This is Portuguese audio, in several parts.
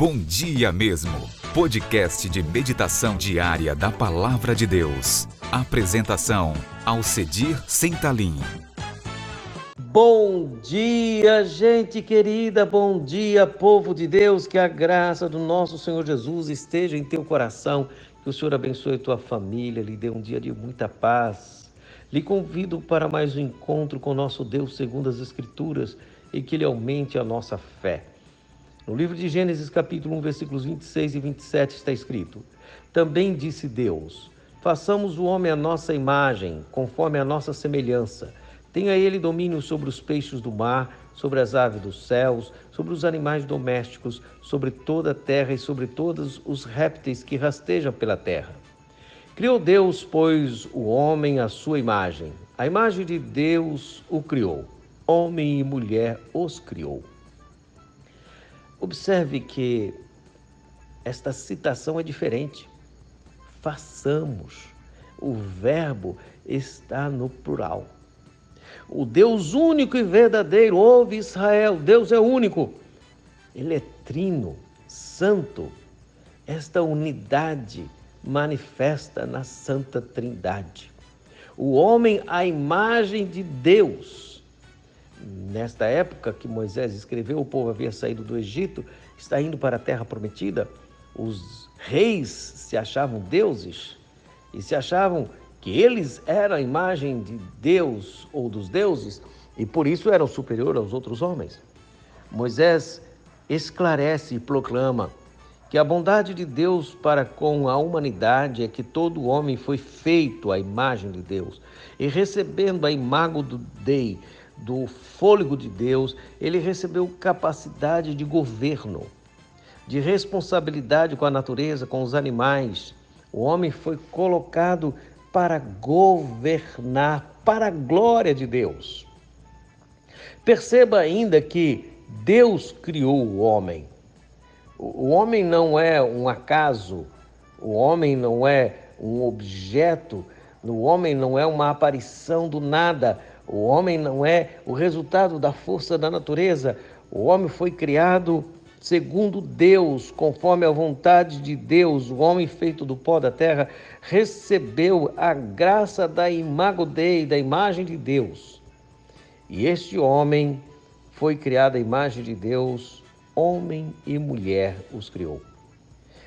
Bom Dia Mesmo, podcast de meditação diária da Palavra de Deus. Apresentação, Alcedir Sentalim. Bom dia, gente querida, bom dia, povo de Deus, que a graça do nosso Senhor Jesus esteja em teu coração, que o Senhor abençoe tua família, lhe dê um dia de muita paz. Lhe convido para mais um encontro com nosso Deus segundo as Escrituras e que Ele aumente a nossa fé. No livro de Gênesis, capítulo 1, versículos 26 e 27, está escrito: Também disse Deus: Façamos o homem à nossa imagem, conforme a nossa semelhança. Tenha ele domínio sobre os peixes do mar, sobre as aves dos céus, sobre os animais domésticos, sobre toda a terra e sobre todos os répteis que rastejam pela terra. Criou Deus, pois, o homem à sua imagem. A imagem de Deus o criou. Homem e mulher os criou. Observe que esta citação é diferente. Façamos. O verbo está no plural. O Deus único e verdadeiro, ouve Israel, Deus é único. Ele é trino, santo. Esta unidade manifesta na Santa Trindade. O homem, a imagem de Deus Nesta época que Moisés escreveu, o povo havia saído do Egito, está indo para a terra prometida. Os reis se achavam deuses e se achavam que eles eram a imagem de Deus ou dos deuses e por isso eram superior aos outros homens. Moisés esclarece e proclama que a bondade de Deus para com a humanidade é que todo homem foi feito à imagem de Deus e recebendo a imago do Dei, do fôlego de Deus, ele recebeu capacidade de governo, de responsabilidade com a natureza, com os animais. O homem foi colocado para governar para a glória de Deus. Perceba ainda que Deus criou o homem. O homem não é um acaso, o homem não é um objeto, o homem não é uma aparição do nada, o homem não é o resultado da força da natureza. O homem foi criado segundo Deus, conforme a vontade de Deus. O homem feito do pó da terra recebeu a graça da imago Dei, da imagem de Deus. E este homem foi criado à imagem de Deus, homem e mulher os criou.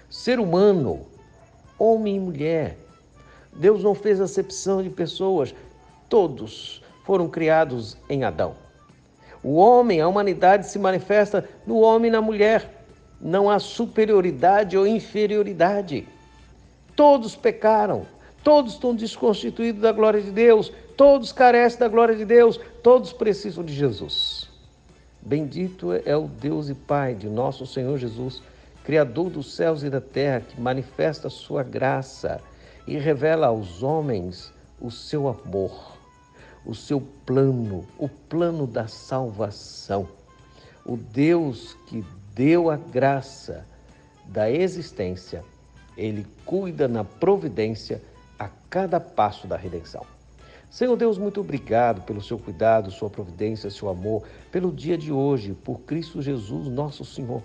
Ser humano, homem e mulher. Deus não fez acepção de pessoas, todos foram criados em Adão. O homem, a humanidade se manifesta no homem e na mulher. Não há superioridade ou inferioridade. Todos pecaram, todos estão desconstituídos da glória de Deus, todos carecem da glória de Deus, todos precisam de Jesus. Bendito é o Deus e Pai de nosso Senhor Jesus, Criador dos céus e da terra, que manifesta a sua graça e revela aos homens o seu amor o seu plano, o plano da salvação. O Deus que deu a graça da existência, ele cuida na providência a cada passo da redenção. Senhor Deus, muito obrigado pelo seu cuidado, sua providência, seu amor, pelo dia de hoje, por Cristo Jesus, nosso Senhor.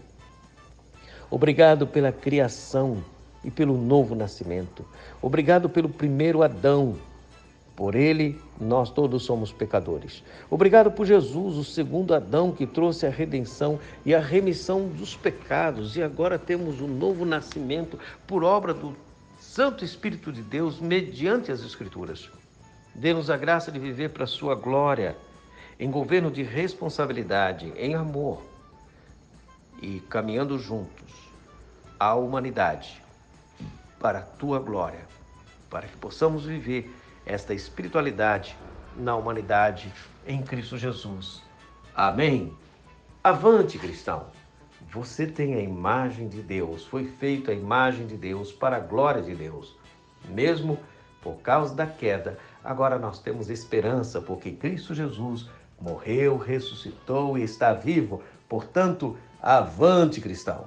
Obrigado pela criação e pelo novo nascimento. Obrigado pelo primeiro Adão, por ele, nós todos somos pecadores. Obrigado por Jesus, o segundo Adão, que trouxe a redenção e a remissão dos pecados. E agora temos um novo nascimento por obra do Santo Espírito de Deus, mediante as Escrituras. Dê-nos a graça de viver para a Sua glória, em governo de responsabilidade, em amor e caminhando juntos à humanidade para a Tua glória, para que possamos viver esta espiritualidade na humanidade em Cristo Jesus. Amém. Avante, cristão. Você tem a imagem de Deus, foi feito a imagem de Deus para a glória de Deus. Mesmo por causa da queda, agora nós temos esperança, porque Cristo Jesus morreu, ressuscitou e está vivo. Portanto, avante, cristão.